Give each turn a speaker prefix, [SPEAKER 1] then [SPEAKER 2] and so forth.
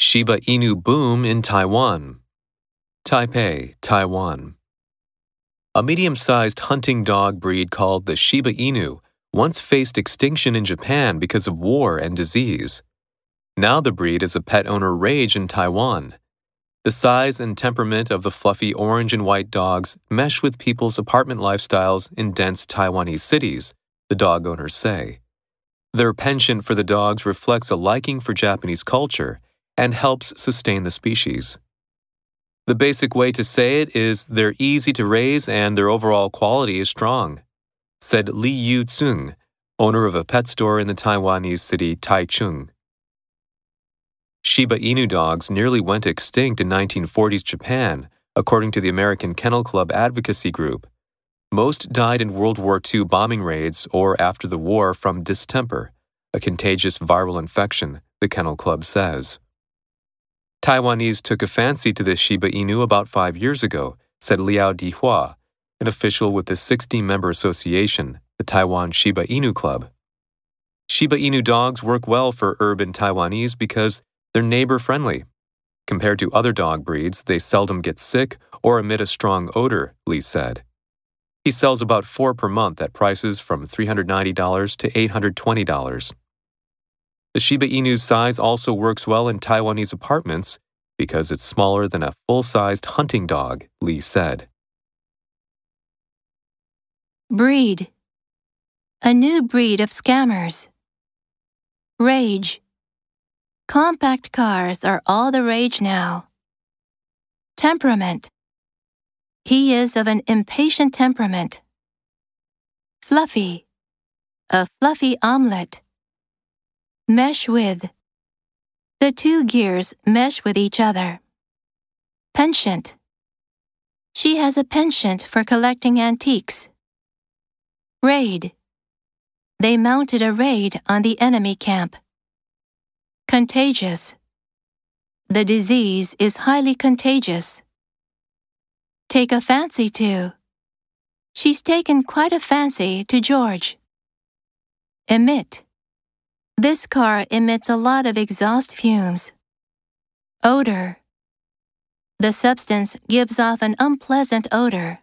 [SPEAKER 1] Shiba Inu boom in Taiwan. Taipei, Taiwan. A medium sized hunting dog breed called the Shiba Inu once faced extinction in Japan because of war and disease. Now the breed is a pet owner rage in Taiwan. The size and temperament of the fluffy orange and white dogs mesh with people's apartment lifestyles in dense Taiwanese cities, the dog owners say. Their penchant for the dogs reflects a liking for Japanese culture and helps sustain the species. The basic way to say it is they're easy to raise and their overall quality is strong, said Li Yu Tsung, owner of a pet store in the Taiwanese city Taichung. Shiba Inu dogs nearly went extinct in 1940s Japan, according to the American Kennel Club Advocacy Group. Most died in World War II bombing raids or after the war from distemper, a contagious viral infection, the Kennel Club says. Taiwanese took a fancy to this Shiba Inu about five years ago, said Liao Dihua, an official with the 60 member association, the Taiwan Shiba Inu Club. Shiba Inu dogs work well for urban Taiwanese because they're neighbor friendly. Compared to other dog breeds, they seldom get sick or emit a strong odor, Lee said. He sells about four per month at prices from $390 to $820. The Shiba Inu's size also works well in Taiwanese apartments because it's smaller than a full sized hunting dog, Lee said.
[SPEAKER 2] Breed A new breed of scammers. Rage Compact cars are all the rage now. Temperament. He is of an impatient temperament. Fluffy. A fluffy omelet. Mesh with. The two gears mesh with each other. Penchant. She has a penchant for collecting antiques. Raid. They mounted a raid on the enemy camp. Contagious. The disease is highly contagious. Take a fancy to. She's taken quite a fancy to George. Emit. This car emits a lot of exhaust fumes. Odor. The substance gives off an unpleasant odor.